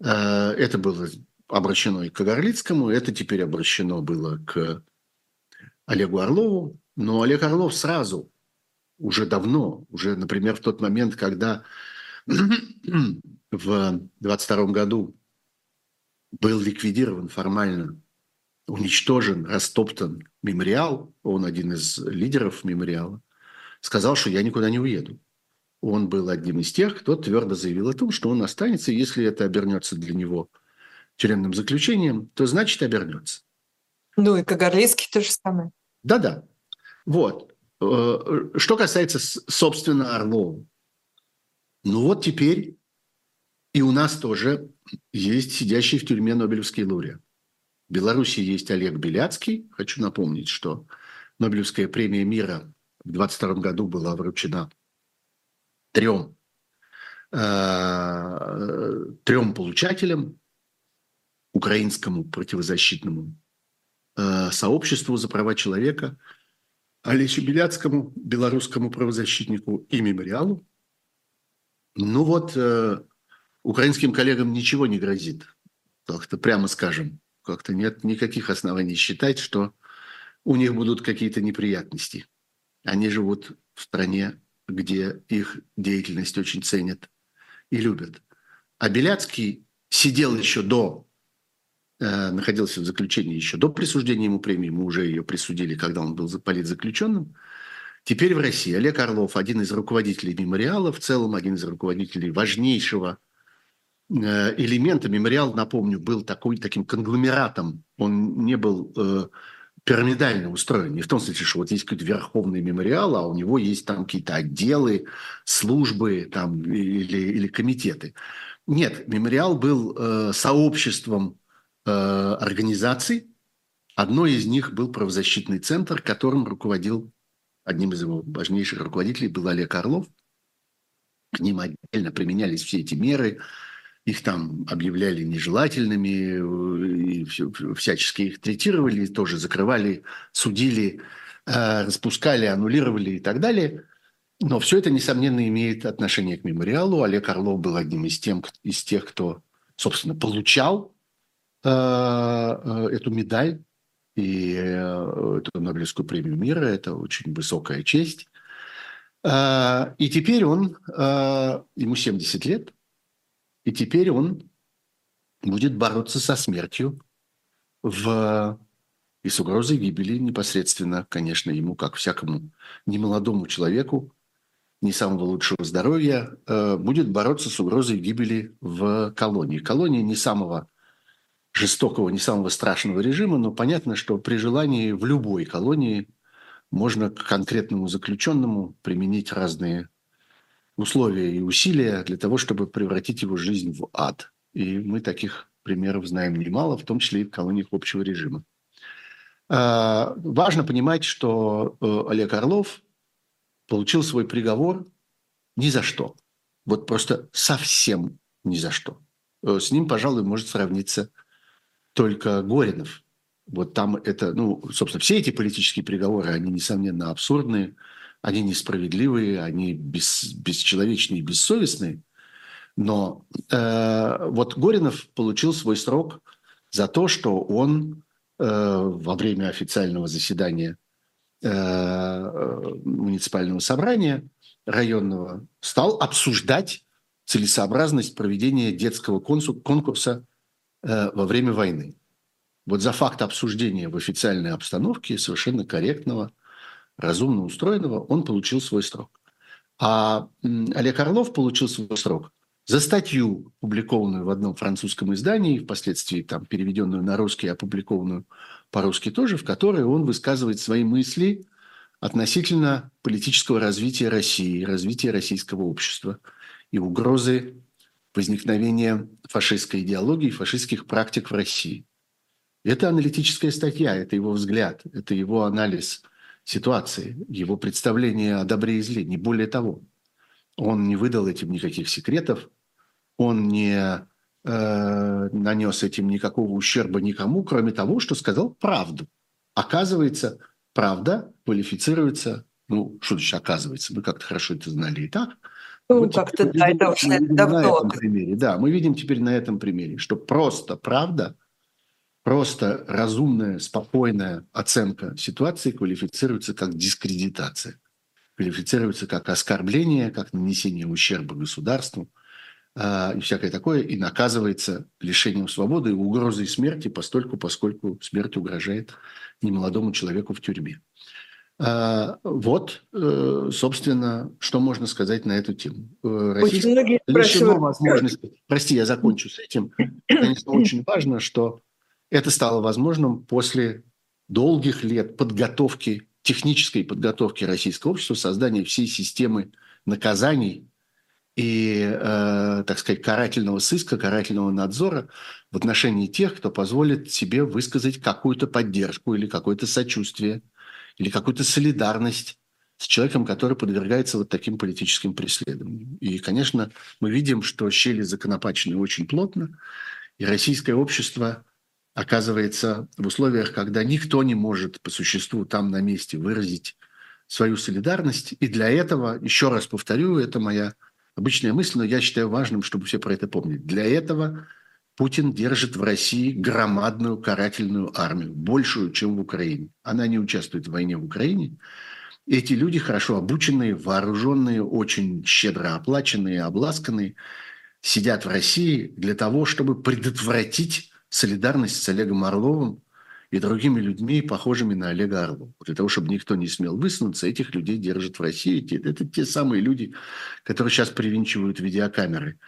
Это было обращено и к Горлицкому, это теперь обращено было к Олегу Орлову, но Олег Орлов сразу, уже давно, уже, например, в тот момент, когда (clears throat) в 22 году был ликвидирован формально, уничтожен, растоптан мемориал, он один из лидеров мемориала, сказал, что я никуда не уеду. Он был одним из тех, кто твердо заявил о том, что он останется, если это обернется для него тюремным заключением, то значит обернется. Ну и Кагарлицкий то же самое. Да-да. Вот. Э, что касается, собственно, Орлова. Ну вот теперь и у нас тоже есть сидящий в тюрьме Нобелевский лауреат. В Беларуси есть Олег Беляцкий. Хочу напомнить, что Нобелевская премия мира в 22 году была вручена трем, э, трем получателям украинскому противозащитному э, сообществу за права человека, Олесю Беляцкому, белорусскому правозащитнику и мемориалу. Ну вот, э, украинским коллегам ничего не грозит, как-то прямо скажем. Как-то нет никаких оснований считать, что у них будут какие-то неприятности. Они живут в стране, где их деятельность очень ценят и любят. А Беляцкий сидел еще до Э, находился в заключении еще до присуждения ему премии, мы уже ее присудили, когда он был политзаключенным. Теперь в России Олег Орлов, один из руководителей мемориала, в целом один из руководителей важнейшего элемента. Мемориал, напомню, был такой, таким конгломератом. Он не был э, пирамидально устроен. Не в том смысле, что вот есть какой-то верховный мемориал, а у него есть там какие-то отделы, службы там, или, или комитеты. Нет, мемориал был э, сообществом Э, организаций. Одной из них был правозащитный центр, которым руководил, одним из его важнейших руководителей был Олег Орлов. К ним отдельно применялись все эти меры, их там объявляли нежелательными, и всячески их третировали, тоже закрывали, судили, э, распускали, аннулировали и так далее. Но все это, несомненно, имеет отношение к мемориалу. Олег Орлов был одним из, тем, из тех, кто, собственно, получал Э, э, эту медаль и э, эту Нобелевскую премию мира. Это очень высокая честь. И теперь он, ему 70 лет, и теперь он будет бороться со смертью в, и с угрозой гибели непосредственно, конечно, ему, как всякому немолодому человеку, не самого лучшего здоровья, будет бороться с угрозой гибели в колонии. Колония не самого жестокого, не самого страшного режима, но понятно, что при желании в любой колонии можно к конкретному заключенному применить разные условия и усилия для того, чтобы превратить его жизнь в ад. И мы таких примеров знаем немало, в том числе и в колониях общего режима. А, важно понимать, что э, Олег Орлов получил свой приговор ни за что. Вот просто совсем ни за что. Э, с ним, пожалуй, может сравниться только Горинов. Вот там это, ну, собственно, все эти политические приговоры, они, несомненно, абсурдные, они несправедливые, они бес, бесчеловечные бессовестные. Но э, вот Горинов получил свой срок за то, что он э, во время официального заседания э, муниципального собрания районного стал обсуждать целесообразность проведения детского конкурса Э, во время войны. Вот за факт обсуждения в официальной обстановке, совершенно корректного, разумно устроенного, он получил свой срок. А Олег Орлов получил свой срок за статью, опубликованную в одном французском издании, впоследствии там переведенную на русский, опубликованную по-русски тоже, в которой он высказывает свои мысли относительно политического развития России, развития российского общества и угрозы возникновения фашистской идеологии, фашистских практик в России. Это аналитическая статья, это его взгляд, это его анализ ситуации, его представление о добре и зле, не более того. Он не выдал этим никаких секретов, он не э, нанес этим никакого ущерба никому, кроме того, что сказал правду. Оказывается, правда квалифицируется, ну, что значит оказывается, мы как-то хорошо это знали и так. Ну, вот как-то да, это уже давно. На этом примере, да, мы видим теперь на этом примере, что просто правда, просто разумная, спокойная оценка ситуации квалифицируется как дискредитация, квалифицируется как оскорбление, как нанесение ущерба государству – а, и всякое такое, и наказывается лишением свободы и угрозой смерти, постольку, поскольку смерть угрожает немолодому человеку в тюрьме. А, вот, э, собственно, что можно сказать на эту тему. Э, очень многие лишено возможности. Прости, я закончу с этим. Конечно, очень важно, что это стало возможным после долгих лет подготовки, технической подготовки российского общества, создания всей системы наказаний и, э, так сказать, карательного сыска, карательного надзора в отношении тех, кто позволит себе высказать какую-то поддержку или какое-то сочувствие, или какую-то солидарность с человеком, который подвергается вот таким политическим преследованиям. И, конечно, мы видим, что щели законопачены очень плотно, и российское общество оказывается в условиях, когда никто не может по существу там на месте выразить свою солидарность. И для этого, еще раз повторю, это моя обычная мысль, но я считаю важным, чтобы все про это помнили. Для этого Путин держит в России громадную карательную армию, большую, чем в Украине. Она не участвует в войне в Украине. Эти люди хорошо обученные, вооруженные, очень щедро оплаченные, обласканные, сидят в России для того, чтобы предотвратить солидарность с Олегом Орловым и другими людьми, похожими на Олега Орлова. Для того, чтобы никто не смел высунуться, этих людей держат в России. Это те самые люди, которые сейчас привинчивают видеокамеры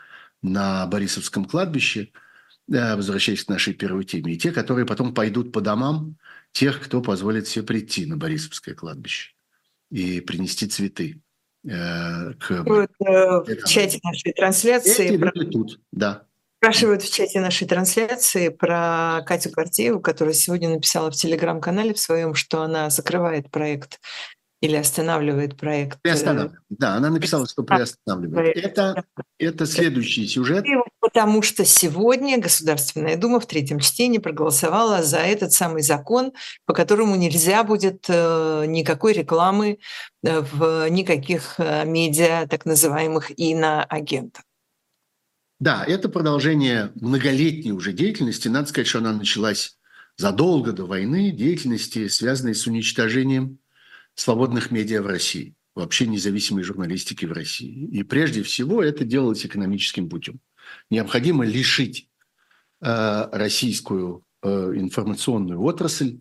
на Борисовском кладбище, э, возвращаясь к нашей первой теме, и те, которые потом пойдут по домам тех, кто позволит себе прийти на Борисовское кладбище и принести цветы. Э, к... Э, в чате нашей трансляции. Эти люди тут, да. Спрашивают в чате нашей трансляции про Катю Картееву, которая сегодня написала в телеграм-канале в своем, что она закрывает проект или останавливает проект. Э, приостанавливает. Да, она написала, что приостанавливает. Это, это следующий сюжет. Потому что сегодня Государственная Дума в третьем чтении проголосовала за этот самый закон, по которому нельзя будет э, никакой рекламы э, в никаких медиа, так называемых иноагентов. Да, это продолжение многолетней уже деятельности. Надо сказать, что она началась задолго до войны, деятельности, связанной с уничтожением свободных медиа в России, вообще независимой журналистики в России. И прежде всего это делалось экономическим путем. Необходимо лишить э, российскую э, информационную отрасль,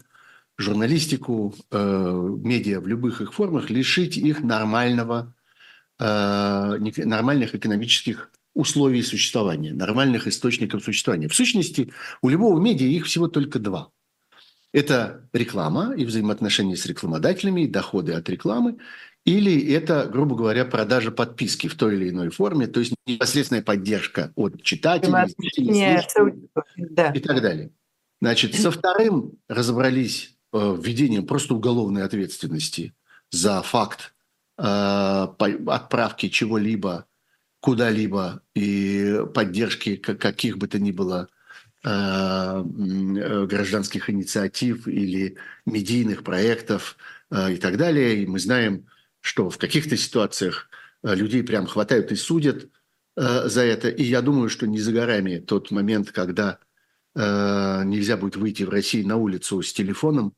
журналистику, э, медиа в любых их формах, лишить их нормального, э, нормальных экономических условий существования, нормальных источников существования. В сущности, у любого медиа их всего только два. Это реклама и взаимоотношения с рекламодателями, и доходы от рекламы, или это, грубо говоря, продажа подписки в той или иной форме, то есть непосредственная поддержка от читателей, Нет, да. и так далее. Значит, со вторым разобрались э, введением просто уголовной ответственности за факт э, отправки чего-либо куда-либо и поддержки каких бы то ни было э, э, гражданских инициатив или медийных проектов э, и так далее. И мы знаем, что в каких-то ситуациях людей прям хватают и судят за это. И я думаю, что не за горами тот момент, когда нельзя будет выйти в России на улицу с телефоном,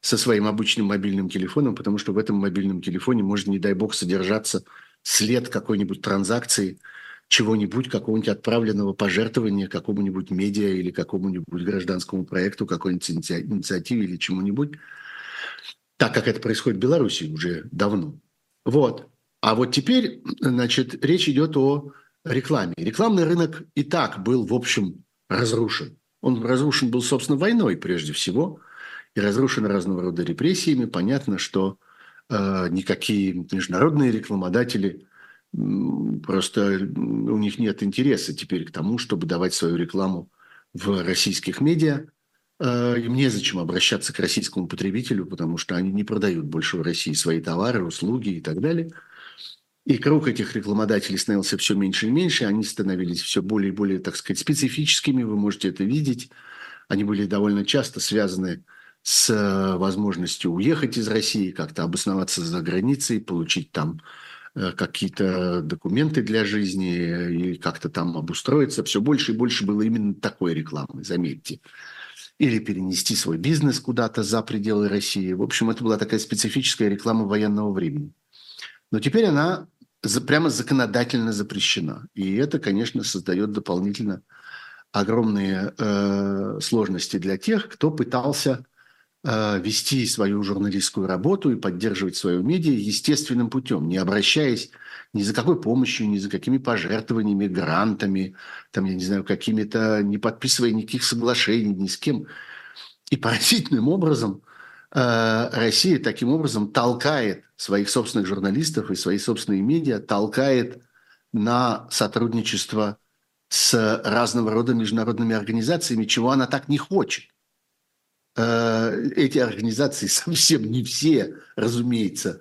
со своим обычным мобильным телефоном, потому что в этом мобильном телефоне может, не дай бог, содержаться след какой-нибудь транзакции, чего-нибудь, какого-нибудь отправленного пожертвования какому-нибудь медиа или какому-нибудь гражданскому проекту, какой-нибудь инициативе или чему-нибудь, так как это происходит в Беларуси уже давно. Вот. А вот теперь, значит, речь идет о рекламе. Рекламный рынок и так был, в общем, разрушен. Он разрушен был, собственно, войной прежде всего, и разрушен разного рода репрессиями. Понятно, что никакие международные рекламодатели просто у них нет интереса теперь к тому, чтобы давать свою рекламу в российских медиа. Э, им незачем обращаться к российскому потребителю, потому что они не продают больше в России свои товары, услуги и так далее. И круг этих рекламодателей становился все меньше и меньше, они становились все более и более, так сказать, специфическими, вы можете это видеть. Они были довольно часто связаны с э, возможностью уехать из России, как-то обосноваться за границей, получить там э, какие-то документы для жизни или как-то там обустроиться. Все больше и больше было именно такой рекламы, заметьте или перенести свой бизнес куда-то за пределы России. В общем, это была такая специфическая реклама военного времени. Но теперь она прямо законодательно запрещена. И это, конечно, создает дополнительно огромные э, сложности для тех, кто пытался э, вести свою журналистскую работу и поддерживать свою медиа естественным путем, не обращаясь ни за какой помощью, ни за какими пожертвованиями, грантами, там, я не знаю, какими-то, не подписывая никаких соглашений ни с кем. И поразительным образом э, Россия таким образом толкает своих собственных журналистов и свои собственные медиа, толкает на сотрудничество с разного рода международными организациями, чего она так не хочет. Э, эти организации (laughs) совсем не все, разумеется,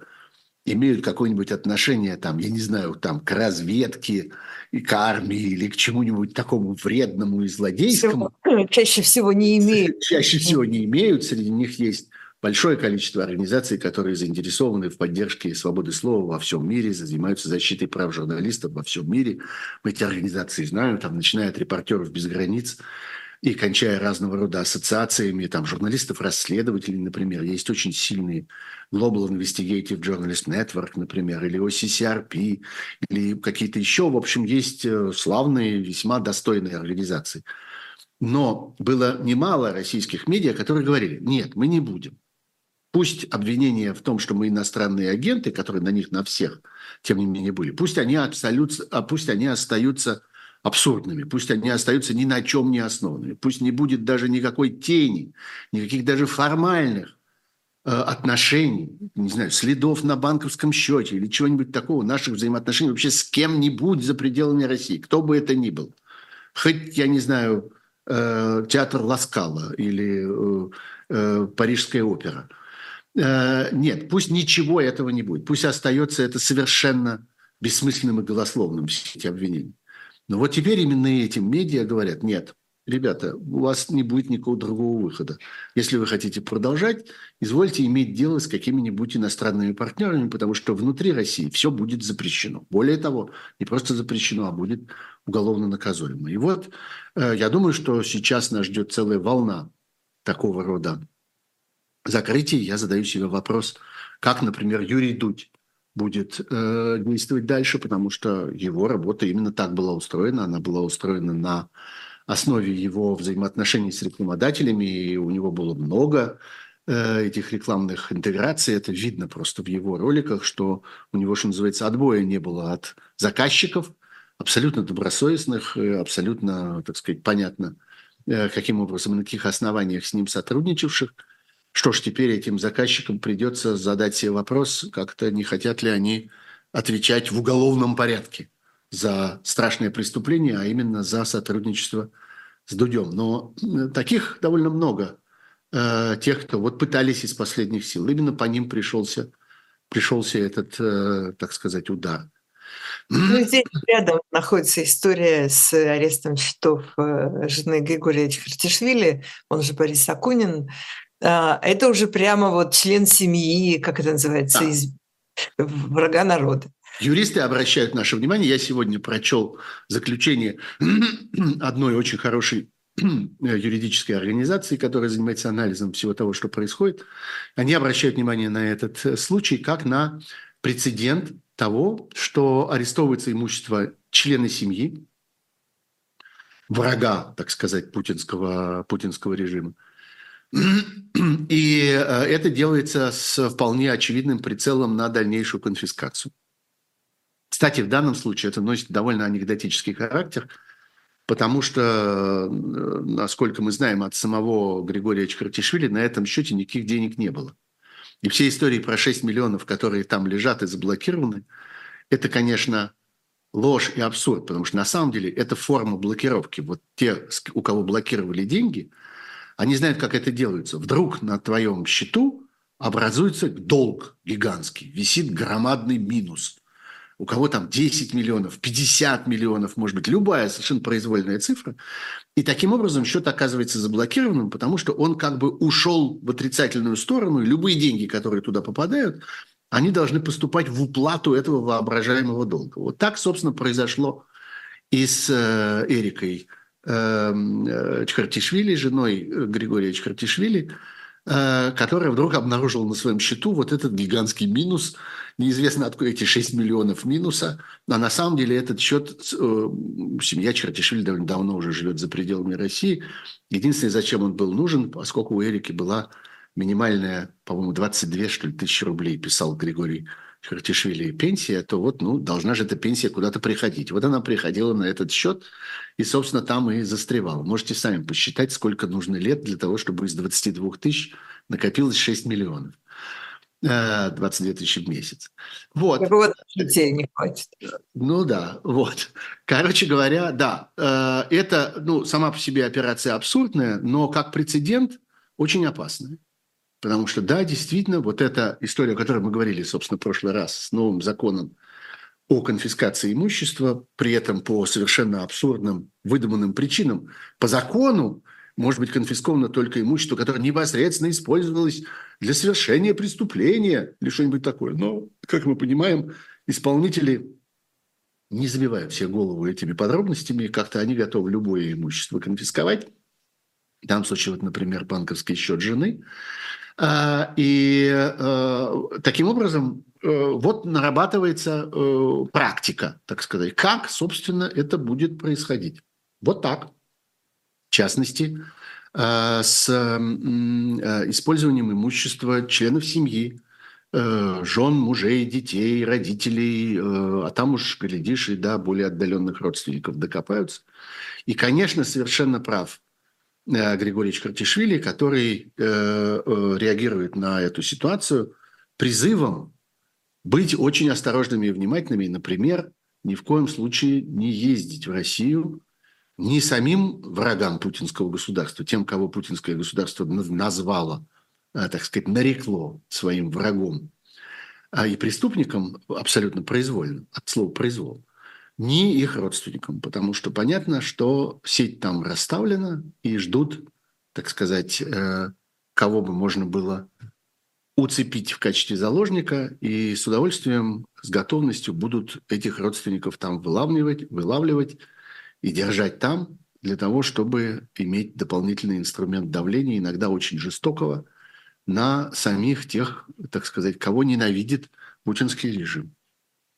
имеют какое-нибудь отношение, там, я не знаю, там, к разведке, и к армии или к чему-нибудь такому вредному и злодейскому. Чаще всего не имеют. (laughs) Чаще всего не имеют. Среди них есть большое количество организаций, которые заинтересованы в поддержке свободы слова во всем мире, занимаются защитой прав журналистов во всем мире. Мы эти организации знаем, там, начиная от «Репортеров без границ», и кончая разного рода ассоциациями, там, журналистов-расследователей, например. Есть очень сильные Global Investigative Journalist Network, например, или OCCRP, или какие-то еще. В общем, есть э, славные, весьма достойные организации. Но было немало российских медиа, которые говорили, нет, мы не будем. Пусть обвинения в том, что мы иностранные агенты, которые на них на всех, тем не менее, были, пусть они, абсолютно, а пусть они остаются абсурдными, пусть они остаются ни на чем не основанными, пусть не будет даже никакой тени, никаких даже формальных э, отношений, не знаю, следов на банковском счете или чего-нибудь такого, наших взаимоотношений вообще с кем-нибудь за пределами России, кто бы это ни был. Хоть, я не знаю, э, театр Ласкала или э, Парижская опера. Нет, пусть ничего этого не будет. Пусть остается это совершенно бессмысленным и голословным, все эти обвинения. Но вот теперь именно этим медиа говорят, нет, ребята, у вас не будет никакого другого выхода. Если вы хотите продолжать, извольте иметь дело с какими-нибудь иностранными партнерами, потому что внутри России все будет запрещено. Более того, не просто запрещено, а будет уголовно наказуемо. И вот э, я думаю, что сейчас нас ждет целая волна такого рода закрытий. Я задаю себе вопрос, как, например, Юрий Дудь будет э, действовать дальше, потому что его работа именно так была устроена. Она была устроена на основе его взаимоотношений с рекламодателями, и у него было много э, этих рекламных интеграций. Это видно просто в его роликах, что у него, что называется, отбоя не было от заказчиков, абсолютно добросовестных, абсолютно, так сказать, понятно, э, каким образом и на каких основаниях с ним сотрудничавших – что ж, теперь этим заказчикам придется задать себе вопрос, как-то не хотят ли они отвечать в уголовном порядке за страшное преступление, а именно за сотрудничество с Дудем. Но э, таких довольно много, э, тех, кто вот пытались из последних сил. Именно по ним пришелся, пришелся этот, э, так сказать, удар. Ну, здесь рядом находится история с арестом счетов э, жены Григория Чхартишвили, он же Борис Акунин, это уже прямо вот член семьи, как это называется, да. из врага народа. Юристы обращают наше внимание. Я сегодня прочел заключение (clears throat) одной очень хорошей (clears throat) юридической организации, которая занимается анализом всего того, что происходит. Они обращают внимание на этот э, случай как на прецедент того, что арестовывается имущество члена семьи, врага, так сказать, путинского, путинского режима, и э, это делается с вполне очевидным прицелом на дальнейшую конфискацию. Кстати, в данном случае это носит довольно анекдотический характер, потому что, э, насколько мы знаем от самого Григория Чкартишвили, на этом счете никаких денег не было. И все истории про 6 миллионов, которые там лежат и заблокированы, это, конечно, ложь и абсурд, потому что на самом деле это форма блокировки. Вот те, у кого блокировали деньги – Они знают, как это делается. Вдруг на твоем счету образуется долг гигантский, висит громадный минус. У кого там 10 миллионов, 50 миллионов, может быть, любая совершенно произвольная цифра. И таким образом счет оказывается заблокированным, потому что он как бы ушел в отрицательную сторону, и любые деньги, которые туда попадают, они должны поступать в уплату этого воображаемого долга. Вот так, собственно, произошло и с э, Эрикой Чхартишвили, женой Григория Чхартишвили, э, которая вдруг обнаружила на своем счету вот этот гигантский минус. Неизвестно, откуда эти 6 миллионов минуса. А на самом деле этот счет, семья Чхартишвили довольно давно уже живет за пределами России. Единственное, зачем он был нужен, поскольку у Эрики была минимальная, по-моему, 22 что ли, тысячи рублей, писал Григорий Хартишвили, пенсия, то вот, ну, должна же эта пенсия куда-то приходить. Вот она приходила на этот счет и, собственно, там и застревала. Можете сами посчитать, сколько нужно лет для того, чтобы из 22 тысяч накопилось 6 миллионов. 22 э, тысячи в месяц. Вот. Вот детей не хватит. Ну да, вот. Короче говоря, да, э, это, ну, сама по себе операция абсурдная, но как прецедент очень опасная. Потому что, да, действительно, вот эта история, о которой мы говорили, собственно, в прошлый раз с новым законом о конфискации имущества, при этом по совершенно абсурдным, выдуманным причинам, по закону может быть конфисковано только имущество, которое непосредственно использовалось для совершения преступления или что-нибудь такое. Но, как мы понимаем, исполнители не забивают все голову этими подробностями, как-то они готовы любое имущество конфисковать. В данном случае, вот, например, банковский счет жены – и э, таким образом э, вот нарабатывается э, практика, так сказать, как, собственно, это будет происходить. Вот так. В частности, с использованием имущества членов семьи, жен, мужей, детей, родителей, а там уж, глядишь, и до более отдаленных родственников докопаются. И, конечно, совершенно прав Э, Григорий Картишвили, который э, э, реагирует на эту ситуацию призывом быть очень осторожными и внимательными. Например, ни в коем случае не ездить в Россию ни самим врагам путинского государства, тем, кого путинское государство назвало, так сказать, нарекло своим врагом, а и преступникам абсолютно произвольно, от слова «произвол», ни их родственникам, потому что понятно, что сеть там расставлена и ждут, так сказать, э, кого бы можно было уцепить в качестве заложника, и с удовольствием, с готовностью будут этих родственников там вылавливать, вылавливать и держать там для того, чтобы иметь дополнительный инструмент давления, иногда очень жестокого, на самих тех, так сказать, кого ненавидит путинский режим.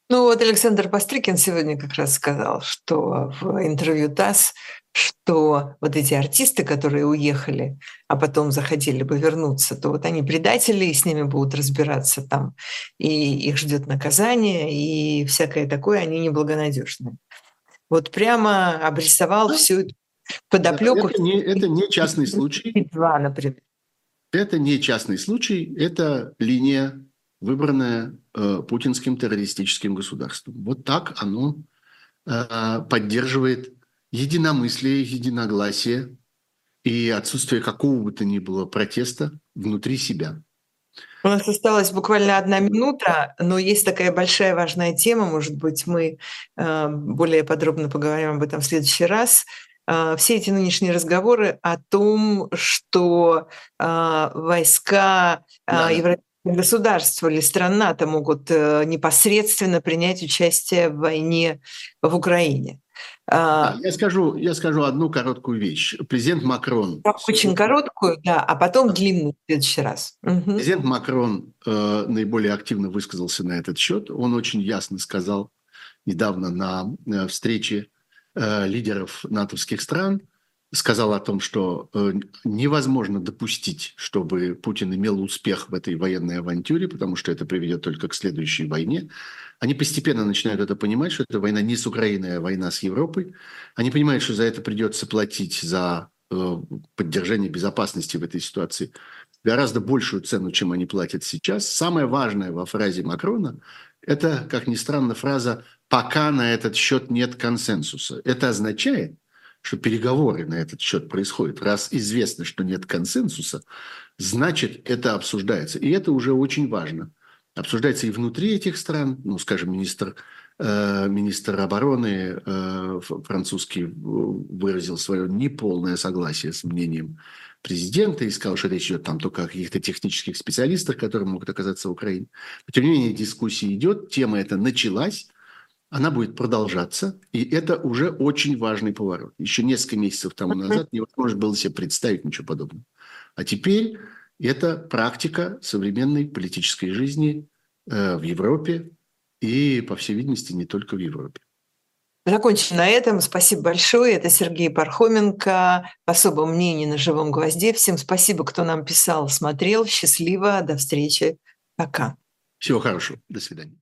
Ну вот Александр Пострыкин сегодня как раз сказал, что в интервью ТАСС, что вот эти артисты, которые уехали, а потом захотели бы вернуться, то вот они предатели, и с ними будут разбираться там, и их ждет наказание, и всякое такое, они неблагонадежные. Вот прямо обрисовал ну, всю подоплеку. Это не, это не частный случай. Два, например. Это не частный случай, это линия выбранное э, путинским террористическим государством. Вот так оно э, поддерживает единомыслие, единогласие и отсутствие какого бы то ни было протеста внутри себя. У нас осталась буквально одна минута, но есть такая большая важная тема. Может быть, мы э, более подробно поговорим об этом в следующий раз. Э, все эти нынешние разговоры о том, что э, войска да. Европейского государство или страна-то могут э, непосредственно принять участие в войне в Украине. А, я скажу, я скажу одну короткую вещь. Президент Макрон... Очень короткую, да, а потом длинную в следующий раз. Угу. Президент Макрон э, наиболее активно высказался на этот счет. Он очень ясно сказал недавно на э, встрече э, лидеров натовских стран – сказал о том, что э, невозможно допустить, чтобы Путин имел успех в этой военной авантюре, потому что это приведет только к следующей войне. Они постепенно начинают это понимать, что это война не с Украиной, а война с Европой. Они понимают, что за это придется платить за э, поддержание безопасности в этой ситуации гораздо большую цену, чем они платят сейчас. Самое важное во фразе Макрона – это, как ни странно, фраза «пока на этот счет нет консенсуса». Это означает, что переговоры на этот счет происходят. Раз известно, что нет консенсуса, значит, это обсуждается. И это уже очень важно. Обсуждается и внутри этих стран, ну, скажем, министр Э, министр обороны э, французский выразил свое неполное согласие с мнением президента и сказал, что речь идет там только о каких-то технических специалистах, которые могут оказаться в Украине. Но, тем не менее, дискуссия идет, тема эта началась, она будет продолжаться, и это уже очень важный поворот. Еще несколько месяцев тому назад невозможно было себе представить ничего подобного. А теперь это практика современной политической жизни э, в Европе, и, по всей видимости, не только в Европе. Закончим на этом. Спасибо большое. Это Сергей Пархоменко. Особое мнение на живом гвозде. Всем спасибо, кто нам писал, смотрел. Счастливо. До встречи. Пока. Всего хорошего. До свидания.